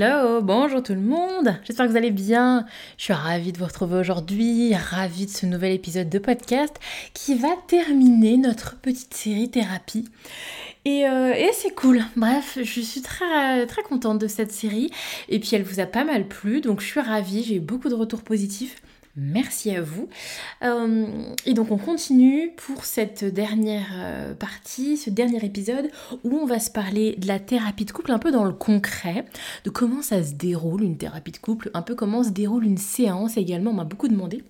Bonjour tout le monde, j'espère que vous allez bien. Je suis ravie de vous retrouver aujourd'hui, ravie de ce nouvel épisode de podcast qui va terminer notre petite série thérapie. Euh, et, c'est cool. Bref, je suis très, très contente de cette série. Et puis elle vous a pas mal plu, donc je suis ravie. J'ai eu beaucoup de retours positifs. Merci à vous. Euh, et donc on continue pour cette dernière euh, partie, ce dernier épisode où on va se parler de la thérapie de couple un peu dans le concret, de comment ça se déroule une thérapie de couple, un peu comment se déroule une séance également, on m'a beaucoup demandé.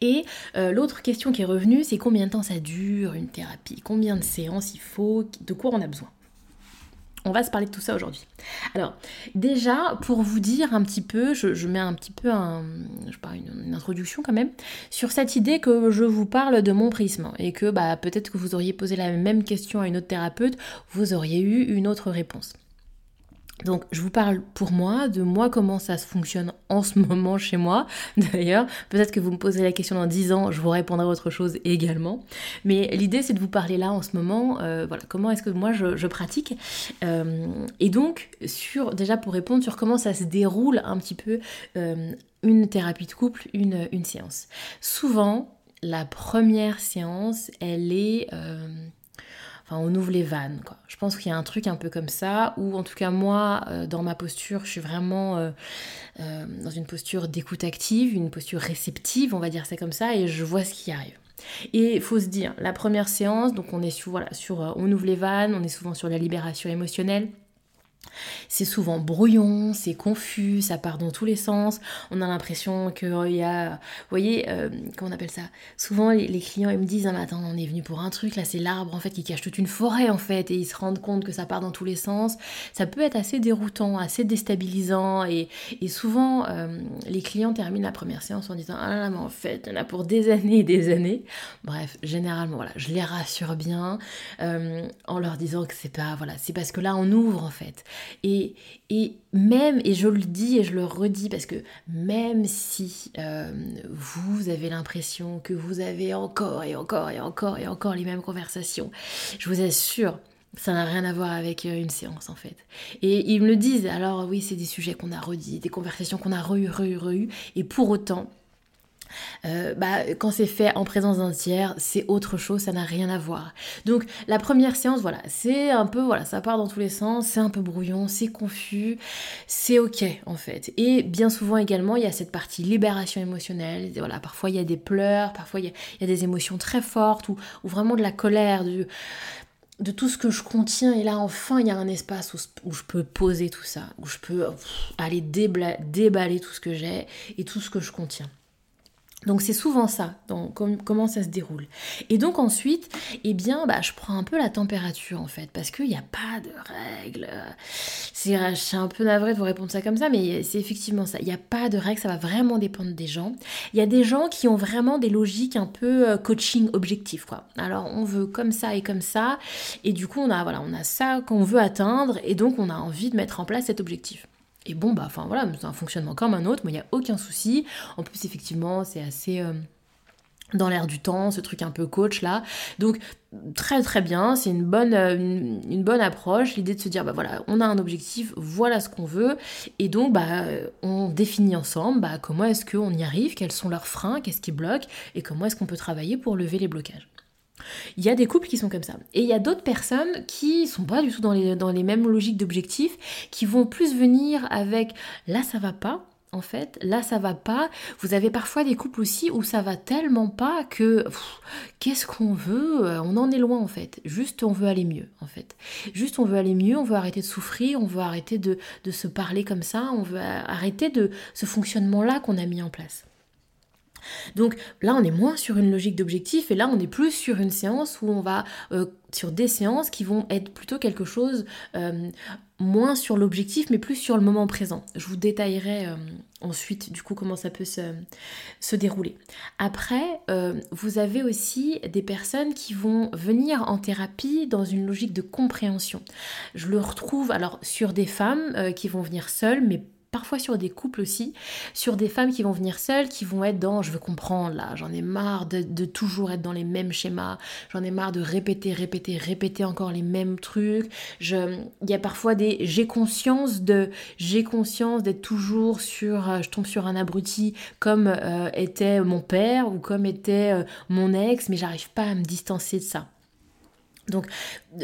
Et euh, l'autre question qui est revenue, c'est combien de temps ça dure une thérapie? Combien de séances il faut? De quoi on a besoin? On va se parler de tout ça aujourd'hui. Alors, déjà, pour vous dire un petit peu, je, mets un petit peu je parle une, une, introduction quand même, sur cette idée que je vous parle de mon prisme et que bah, peut-être que vous auriez posé la même question à une autre thérapeute, vous auriez eu une autre réponse. Donc je vous parle pour moi, de moi comment ça se fonctionne en ce moment chez moi. D'ailleurs, peut-être que vous me posez la question dans 10 ans, je vous répondrai autre chose également. Mais l'idée c'est de vous parler là en ce moment, euh, voilà, comment est-ce que moi je, pratique. Euh, et donc, sur, déjà pour répondre sur comment ça se déroule un petit peu euh, une thérapie de couple, une séance. Souvent, la première séance, elle est enfin on ouvre les vannes. Je pense qu'il y a un truc un peu comme ça, ou en tout cas moi, euh, dans ma posture, je suis vraiment euh, euh, dans une posture d'écoute active, une posture réceptive, on va dire ça comme ça, et je vois ce qui arrive. Et il faut se dire, la première séance, donc on est sur, voilà, sur on ouvre les vannes, on est souvent sur la libération émotionnelle. C'est souvent brouillon, c'est confus, ça part dans tous les sens. On a l'impression qu'il y a. Vous voyez, euh, comment on appelle ça? Souvent, les, clients ils me disent Ah, attends, on est venu pour un truc, là, c'est l'arbre en fait qui cache toute une forêt en fait, et ils se rendent compte que ça part dans tous les sens. Ça peut être assez déroutant, assez déstabilisant, et, souvent, euh, les clients terminent la première séance en disant Ah mais en fait, il y en a pour des années et des années. Bref, généralement, voilà, je les rassure bien euh, en leur disant que c'est pas. Voilà, c'est parce que là, on ouvre en fait. Et, même, et je le dis et je le redis, parce que même si euh, vous avez l'impression que vous avez encore et encore et encore et encore les mêmes conversations, je vous assure, ça n'a rien à voir avec euh, une séance en fait. Et ils me le disent, alors oui, c'est des sujets qu'on a redits, des conversations qu'on a re re re et pour autant, euh, bah, quand c'est fait en présence d'un tiers, c'est autre chose, ça n'a rien à voir. Donc la première séance, voilà, c'est un peu, voilà, ça part dans tous les sens, c'est un peu brouillon, c'est confus, c'est ok en fait. Et bien souvent également, il y a cette partie libération émotionnelle, voilà, parfois il y a des pleurs, parfois il y a, des émotions très fortes, ou, vraiment de la colère, du, de tout ce que je contiens. Et là, enfin, il y a un espace où, je peux poser tout ça, où je peux aller déballer tout ce que j'ai et tout ce que je contiens. Donc c'est souvent ça, comment ça se déroule. Et donc ensuite, eh bien, bah, je prends un peu la température en fait, parce qu'il n'y a pas de règles. C'est, un peu navré de vous répondre ça comme ça, mais c'est effectivement ça. Il n'y a pas de règles, ça va vraiment dépendre des gens. Il y a des gens qui ont vraiment des logiques un peu euh, coaching objectif, quoi. Alors on veut comme ça et comme ça, et du coup on a, voilà, on a ça qu'on veut atteindre, et donc on a envie de mettre en place cet objectif. Et bon, bah, enfin voilà, c'est un fonctionnement comme un autre, mais il n'y a aucun souci. En plus, effectivement, c'est assez. Euh, dans l'air du temps, ce truc un peu coach là. Donc très très bien, c'est une bonne, euh, une, bonne approche, l'idée de se dire bah voilà, on a un objectif, voilà ce qu'on veut, et donc bah on définit ensemble bah, comment est-ce qu'on y arrive, quels sont leurs freins, qu'est-ce qui bloque, et comment est-ce qu'on peut travailler pour lever les blocages. Il y a des couples qui sont comme ça. Et il y a d'autres personnes qui sont pas du tout dans les, mêmes logiques d'objectifs, qui vont plus venir avec là ça va pas, en fait, là ça va pas. Vous avez parfois des couples aussi où ça va tellement pas que qu'est-ce qu'on veut? On en est loin en fait. Juste on veut aller mieux en fait. Juste on veut aller mieux, on veut arrêter de souffrir, on veut arrêter de, de se parler comme ça, on veut arrêter de ce fonctionnement-là qu'on a mis en place. Donc là, on est moins sur une logique d'objectif et là, on est plus sur une séance où on va euh, sur des séances qui vont être plutôt quelque chose euh, moins sur l'objectif, mais plus sur le moment présent. Je vous détaillerai euh, ensuite du coup comment ça peut se, se dérouler. Après, vous avez aussi des personnes qui vont venir en thérapie dans une logique de compréhension. Je le retrouve alors sur des femmes qui vont venir seules, mais parfois sur des couples aussi, sur des femmes qui vont venir seules, qui vont être dans je veux comprendre là, j'en ai marre de, toujours être dans les mêmes schémas, j'en ai marre de répéter, répéter, répéter encore les mêmes trucs. Il y a parfois des j'ai conscience de j'ai conscience d'être toujours sur euh, je tombe sur un abruti comme euh, était mon père ou comme était euh, mon ex, mais j'arrive pas à me distancer de ça. Donc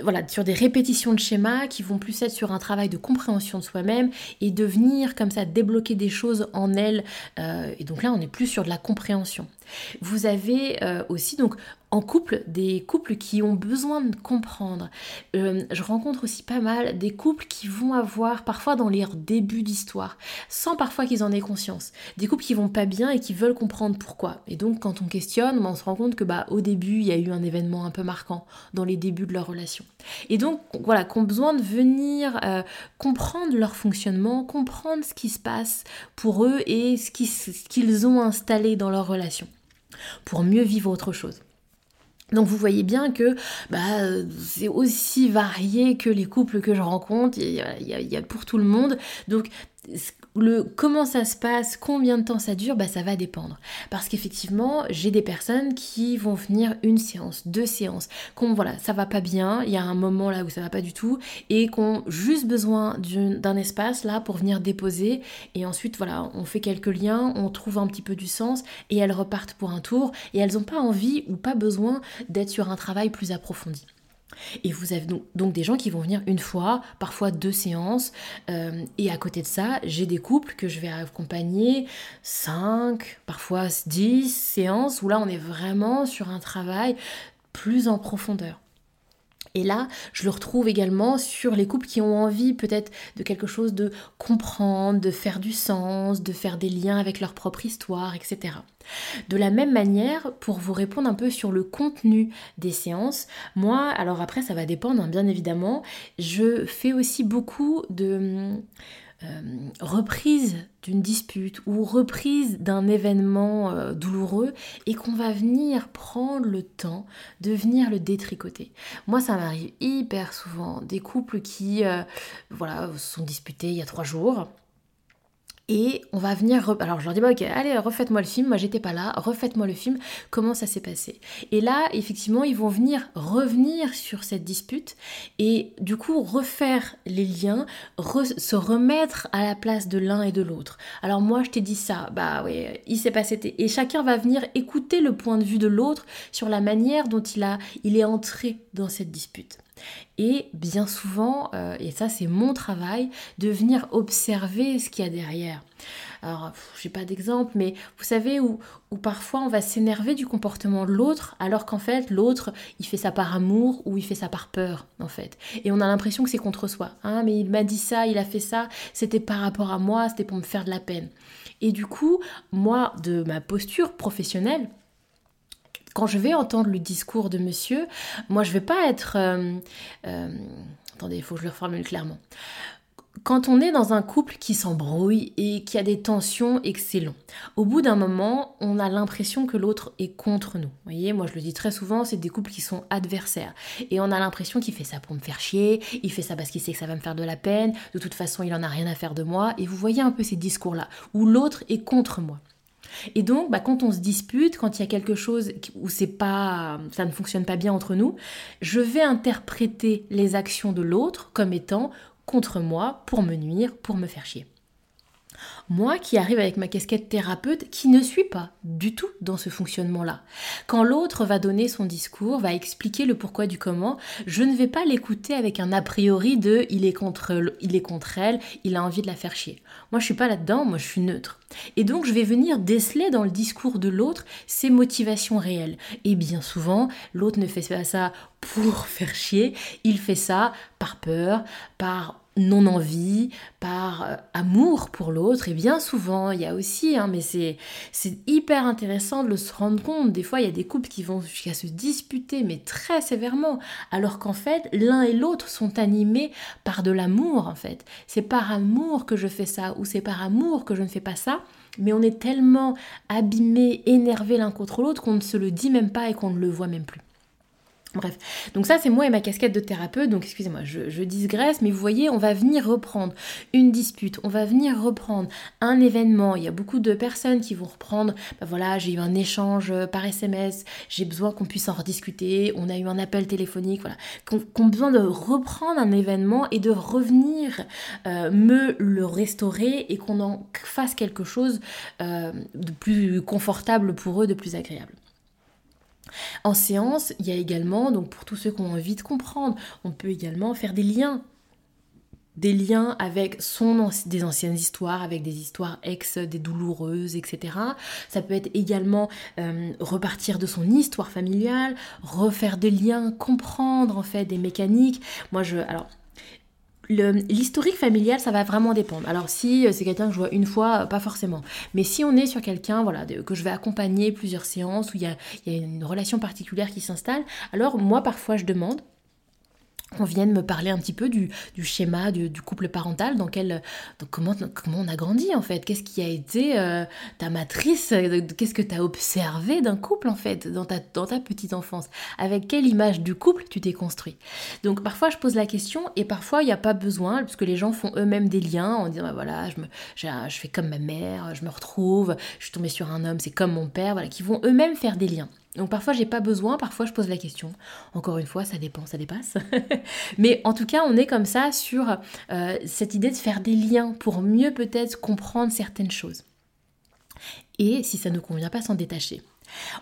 voilà, sur des répétitions de schémas qui vont plus être sur un travail de compréhension de soi-même et de venir comme ça débloquer des choses en elle. Euh, et donc là, on est plus sur de la compréhension. Vous avez euh, aussi donc en couple des couples qui ont besoin de comprendre. Euh, je rencontre aussi pas mal des couples qui vont avoir parfois dans leur début d'histoire, sans parfois qu'ils en aient conscience, des couples qui vont pas bien et qui veulent comprendre pourquoi. Et donc quand on questionne, on se rend compte que bah au début il y a eu un événement un peu marquant dans les débuts de leur relation. Et donc voilà, qu'on besoin de venir euh, comprendre leur fonctionnement, comprendre ce qui se passe pour eux et ce qu'ils ont installé dans leur relation pour mieux vivre autre chose. Donc vous voyez bien que bah, c'est aussi varié que les couples que je rencontre, il y, a, il y a pour tout le monde. Donc le comment ça se passe, combien de temps ça dure, bah ça va dépendre. Parce qu'effectivement, j'ai des personnes qui vont venir une séance, deux séances, qu'on voilà, ça va pas bien, il y a un moment là où ça va pas du tout, et qu'on juste besoin d'un espace là pour venir déposer, et ensuite voilà, on fait quelques liens, on trouve un petit peu du sens, et elles repartent pour un tour, et elles n'ont pas envie ou pas besoin d'être sur un travail plus approfondi. Et vous avez donc, des gens qui vont venir une fois, parfois deux séances. Euh, et à côté de ça, j'ai des couples que je vais accompagner cinq, parfois dix séances, où là on est vraiment sur un travail plus en profondeur. Et là, je le retrouve également sur les couples qui ont envie peut-être de quelque chose de comprendre, de faire du sens, de faire des liens avec leur propre histoire, etc. De la même manière, pour vous répondre un peu sur le contenu des séances, moi, alors après ça va dépendre hein, bien évidemment, je fais aussi beaucoup de euh, reprise d'une dispute ou reprise d'un événement euh, douloureux et qu'on va venir prendre le temps de venir le détricoter. Moi, ça m'arrive hyper souvent des couples qui, euh, voilà, sont disputés il y a trois jours et on va venir. Alors je leur dis, bah, ok, allez, refaites-moi le film. Moi, j'étais pas là. Refaites-moi le film. Comment ça s'est passé? Et là, effectivement, ils vont venir revenir sur cette dispute et du coup refaire les liens, se remettre à la place de l'un et de l'autre. Alors moi, je t'ai dit ça. Bah oui, il s'est passé. Et chacun va venir écouter le point de vue de l'autre sur la manière dont il, a, il est entré dans cette dispute. Et bien souvent, euh, et ça c'est mon travail, de venir observer ce qu'il y a derrière. Alors, j'ai pas d'exemple, mais vous savez où, où parfois on va s'énerver du comportement de l'autre, alors qu'en fait l'autre il fait ça par amour ou il fait ça par peur en fait. Et on a l'impression que c'est contre soi. Hein, mais il m'a dit ça, il a fait ça, c'était par rapport à moi, c'était pour me faire de la peine. Et du coup, moi, de ma posture professionnelle, quand je vais entendre le discours de monsieur, moi je vais pas être... Euh, euh, attendez, il faut que je le reformule clairement. Quand on est dans un couple qui s'embrouille et qui a des tensions et que c'est long, au bout d'un moment, on a l'impression que l'autre est contre nous. Vous voyez, moi je le dis très souvent, c'est des couples qui sont adversaires. Et on a l'impression qu'il fait ça pour me faire chier, il fait ça parce qu'il sait que ça va me faire de la peine, de toute façon il en a rien à faire de moi. Et vous voyez un peu ces discours-là, où l'autre est contre moi. Et donc, bah, quand on se dispute, quand il y a quelque chose où c'est pas, ça ne fonctionne pas bien entre nous, je vais interpréter les actions de l'autre comme étant contre moi, pour me nuire, pour me faire chier. Moi qui arrive avec ma casquette thérapeute qui ne suis pas du tout dans ce fonctionnement-là. Quand l'autre va donner son discours, va expliquer le pourquoi du comment, je ne vais pas l'écouter avec un a priori de il est contre il est contre elle, il a envie de la faire chier. Moi je suis pas là-dedans, moi je suis neutre. Et donc je vais venir déceler dans le discours de l'autre ses motivations réelles. Et bien souvent, l'autre ne fait pas ça pour faire chier, il fait ça par peur, par non-envie, par euh, amour pour l'autre. Et bien souvent, il y a aussi, hein, mais c'est, hyper intéressant de se rendre compte. Des fois, il y a des couples qui vont jusqu'à se disputer, mais très sévèrement, alors qu'en fait, l'un et l'autre sont animés par de l'amour, en fait. C'est par amour que je fais ça, ou c'est par amour que je ne fais pas ça. Mais on est tellement abîmés, énervés l'un contre l'autre qu'on ne se le dit même pas et qu'on ne le voit même plus. Bref, donc ça c'est moi et ma casquette de thérapeute, donc excusez-moi, je, je, digresse, mais vous voyez, on va venir reprendre une dispute, on va venir reprendre un événement, il y a beaucoup de personnes qui vont reprendre, bah voilà, j'ai eu un échange euh, par SMS, j'ai besoin qu'on puisse en rediscuter, on a eu un appel téléphonique, voilà, qu'on ont besoin de reprendre un événement et de revenir euh, me le restaurer et qu'on en fasse quelque chose euh, de plus confortable pour eux, de plus agréable. En séance, il y a également, donc pour tous ceux qui ont envie de comprendre, on peut également faire des liens des liens avec son des anciennes histoires, avec des histoires ex, des douloureuses, etc. Ça peut être également euh, repartir de son histoire familiale, refaire des liens, comprendre en fait des mécaniques. Moi je, alors L'historique familial, ça va vraiment dépendre. Alors si euh, c'est quelqu'un que je vois une fois, euh, pas forcément. Mais si on est sur quelqu'un voilà, que je vais accompagner plusieurs séances, où il y a, une relation particulière qui s'installe, alors moi parfois je demande qu'on vienne me parler un petit peu du, schéma du, couple parental, dans quel, comment, comment on a grandi en fait, qu'est-ce qui a été euh, ta matrice, euh, qu'est-ce que tu as observé d'un couple en fait, dans ta, dans ta petite enfance, avec quelle image du couple tu t'es construit? Donc parfois je pose la question et parfois il n'y a pas besoin, parce que les gens font eux-mêmes des liens en disant bah, voilà, je, je, je fais comme ma mère, je me retrouve, je suis tombée sur un homme, c'est comme mon père, voilà, qui vont eux-mêmes faire des liens. Donc parfois j'ai pas besoin, parfois je pose la question. Encore une fois, ça dépend, ça dépasse. Mais en tout cas, on est comme ça sur euh, cette idée de faire des liens pour mieux peut-être comprendre certaines choses. Et si ça ne convient pas, s'en détacher.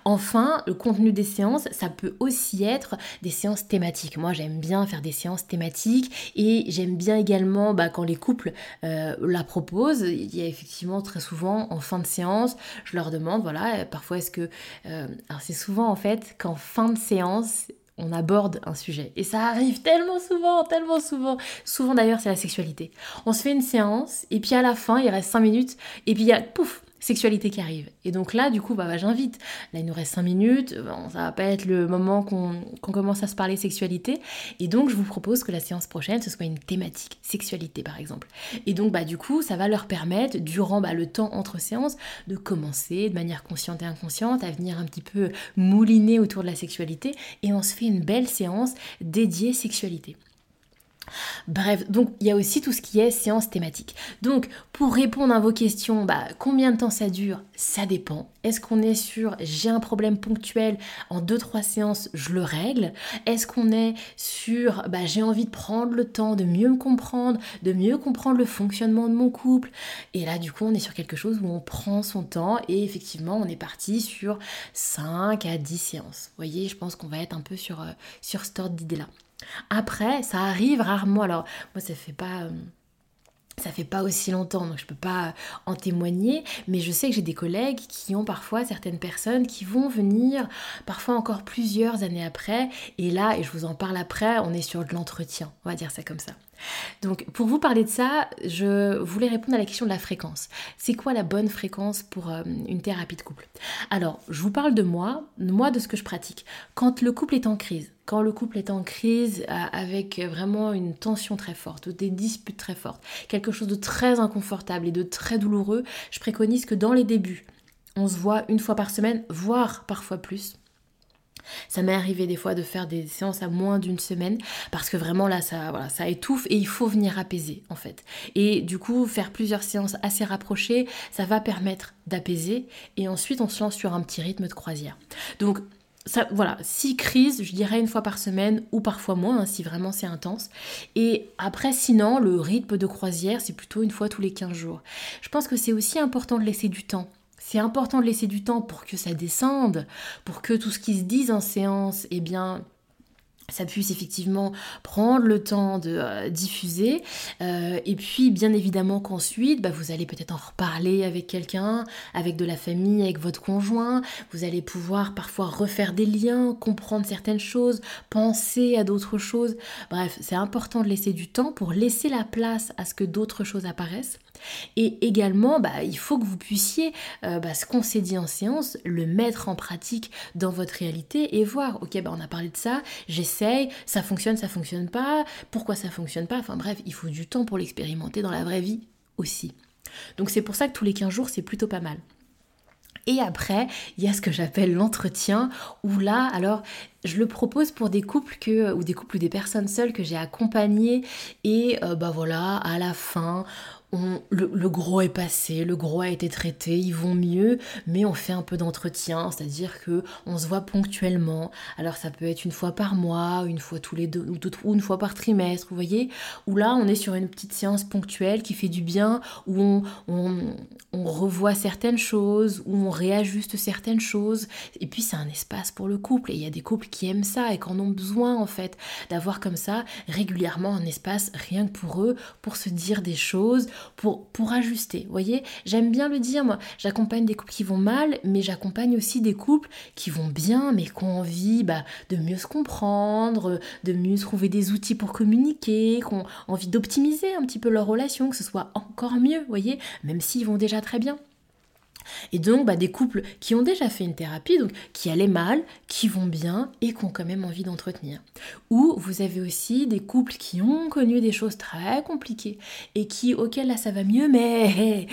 Enfin, le contenu des séances, ça peut aussi être des séances thématiques. Moi, j'aime bien faire des séances thématiques et j'aime bien également bah, quand les couples euh, la proposent. Il y a effectivement très souvent en fin de séance, je leur demande, voilà, parfois est-ce que... Euh, alors c'est souvent en fait qu'en fin de séance, on aborde un sujet. Et ça arrive tellement souvent, tellement souvent. Souvent d'ailleurs, c'est la sexualité. On se fait une séance, et puis à la fin, il reste 5 minutes, et puis il y a, pouf, sexualité qui arrive. Et donc là, du coup, bah, bah j'invite. Là, il nous reste 5 minutes. Bon, ça va pas être le moment qu'on commence à se parler sexualité. Et donc, je vous propose que la séance prochaine, ce soit une thématique sexualité, par exemple. Et donc, bah, du coup, ça va leur permettre, durant bah, le temps entre séances, de commencer de manière consciente et inconsciente à venir un petit peu mouliner autour de la sexualité. Et on se fait une belle séance dédiée sexualité. Bref, donc il y a aussi tout ce qui est séance thématique. Donc pour répondre à vos questions, bah, combien de temps ça dure? Ça dépend. Est-ce qu'on est sur j'ai un problème ponctuel en 2-3 séances, je le règle Est-ce qu'on est sur bah, j'ai envie de prendre le temps de mieux me comprendre, de mieux comprendre le fonctionnement de mon couple Et là du coup on est sur quelque chose où on prend son temps et effectivement on est parti sur 5 à 10 séances. Vous voyez, je pense qu'on va être un peu sur, euh, sur là. Après, ça arrive rarement. Alors, moi, ça fait pas. Euh, ça fait pas aussi longtemps, donc je peux pas en témoigner, mais je sais que j'ai des collègues qui ont parfois certaines personnes qui vont venir parfois encore plusieurs années après, et là, et je vous en parle après, on est sur de l'entretien, on va dire ça comme ça. Donc pour vous parler de ça, je voulais répondre à la question de la fréquence. C'est quoi la bonne fréquence pour euh, une thérapie de couple? Alors, je vous parle de moi, moi de ce que je pratique. Quand le couple est en crise, quand le couple est en crise euh, avec vraiment une tension très forte, des disputes très fortes, quelque chose de très inconfortable et de très douloureux, je préconise que dans les débuts, on se voit une fois par semaine, voire parfois plus. Ça m'est arrivé des fois de faire des séances à moins d'une semaine parce que vraiment là ça, voilà, ça étouffe et il faut venir apaiser en fait. Et du coup faire plusieurs séances assez rapprochées, ça va permettre d'apaiser et ensuite on se lance sur un petit rythme de croisière. Donc ça, voilà, six crises, je dirais une fois par semaine ou parfois moins, hein, si vraiment c'est intense. Et après, sinon, le rythme de croisière, c'est plutôt une fois tous les 15 jours. Je pense que c'est aussi important de laisser du temps. C'est important de laisser du temps pour que ça descende, pour que tout ce qui se dise en séance, eh bien, ça puisse effectivement prendre le temps de euh, diffuser. Euh, et puis, bien évidemment qu'ensuite, bah, vous allez peut-être en reparler avec quelqu'un, avec de la famille, avec votre conjoint. Vous allez pouvoir parfois refaire des liens, comprendre certaines choses, penser à d'autres choses. Bref, c'est important de laisser du temps pour laisser la place à ce que d'autres choses apparaissent. Et également, bah, il faut que vous puissiez euh, bah, ce qu'on s'est dit en séance, le mettre en pratique dans votre réalité et voir, ok, bah, on a parlé de ça, j'essaye, ça fonctionne, ça fonctionne pas, pourquoi ça fonctionne pas, enfin bref, il faut du temps pour l'expérimenter dans la vraie vie aussi. Donc c'est pour ça que tous les 15 jours, c'est plutôt pas mal. Et après, il y a ce que j'appelle l'entretien, où là, alors, je le propose pour des couples que, ou des couples ou des personnes seules que j'ai accompagnées. Et euh, bah voilà, à la fin, le, gros est passé, le gros a été traité, ils vont mieux, mais on fait un peu d'entretien, c'est-à-dire que on se voit ponctuellement. Alors ça peut être une fois par mois, une fois tous les deux, ou, une fois par trimestre, vous voyez. Où là, on est sur une petite séance ponctuelle qui fait du bien, où on, on revoit certaines choses, où on réajuste certaines choses. Et puis c'est un espace pour le couple, et il y a des couples qui aiment ça et qui en ont besoin en fait d'avoir comme ça régulièrement un espace rien que pour eux, pour se dire des choses pour, pour ajuster. Vous voyez, j'aime bien le dire, moi, j'accompagne des couples qui vont mal, mais j'accompagne aussi des couples qui vont bien, mais qui ont envie bah, de mieux se comprendre, de mieux trouver des outils pour communiquer, qui ont envie d'optimiser un petit peu leur relation, que ce soit encore mieux, vous voyez, même s'ils vont déjà très bien. Et donc, bah, des couples qui ont déjà fait une thérapie, donc qui allaient mal, qui vont bien et qui ont quand même envie d'entretenir. Ou vous avez aussi des couples qui ont connu des choses très compliquées et qui, auxquelles là ça va mieux, mais,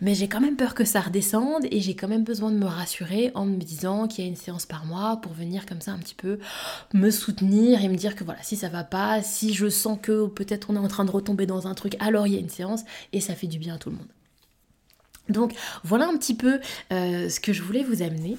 mais j'ai quand même peur que ça redescende et j'ai quand même besoin de me rassurer en me disant qu'il y a une séance par mois pour venir comme ça un petit peu me soutenir et me dire que voilà, si ça va pas, si je sens que peut-être on est en train de retomber dans un truc, alors il y a une séance et ça fait du bien à tout le monde. Donc voilà un petit peu euh, ce que je voulais vous amener.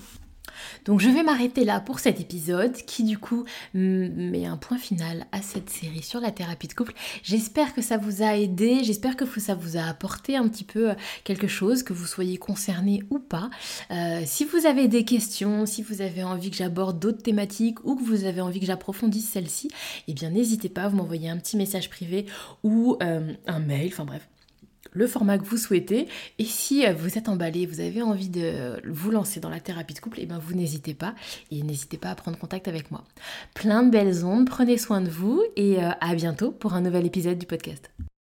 Donc je vais m'arrêter là pour cet épisode qui du coup met un point final à cette série sur la thérapie de couple. J'espère que ça vous a aidé, j'espère que ça vous a apporté un petit peu euh, quelque chose, que vous soyez concerné ou pas. Euh, si vous avez des questions, si vous avez envie que j'aborde d'autres thématiques ou que vous avez envie que j'approfondisse celle-ci, eh bien n'hésitez pas, vous m'envoyez un petit message privé ou un mail, enfin bref, le format que vous souhaitez. Et si euh, vous êtes emballé, vous avez envie de vous lancer dans la thérapie de couple, et eh ben vous n'hésitez pas. Et n'hésitez pas à prendre contact avec moi. Plein de belles ondes, prenez soin de vous et euh, à bientôt pour un nouvel épisode du podcast.